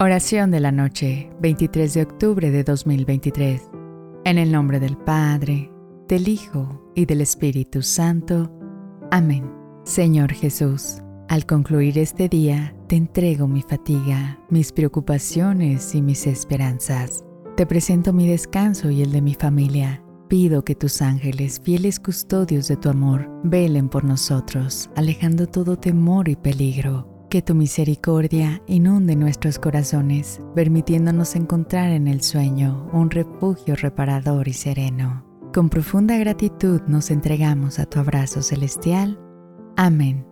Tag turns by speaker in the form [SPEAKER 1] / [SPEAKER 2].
[SPEAKER 1] Oración de la noche, 23 de octubre de 2023. En el nombre del Padre, del Hijo y del Espíritu Santo. Amén. Señor Jesús, al concluir este día, te entrego mi fatiga, mis preocupaciones y mis esperanzas. Te presento mi descanso y el de mi familia. Pido que tus ángeles, fieles custodios de tu amor, velen por nosotros, alejando todo temor y peligro que tu misericordia inunde nuestros corazones, permitiéndonos encontrar en el sueño un refugio reparador y sereno. Con profunda gratitud nos entregamos a tu abrazo celestial. Amén.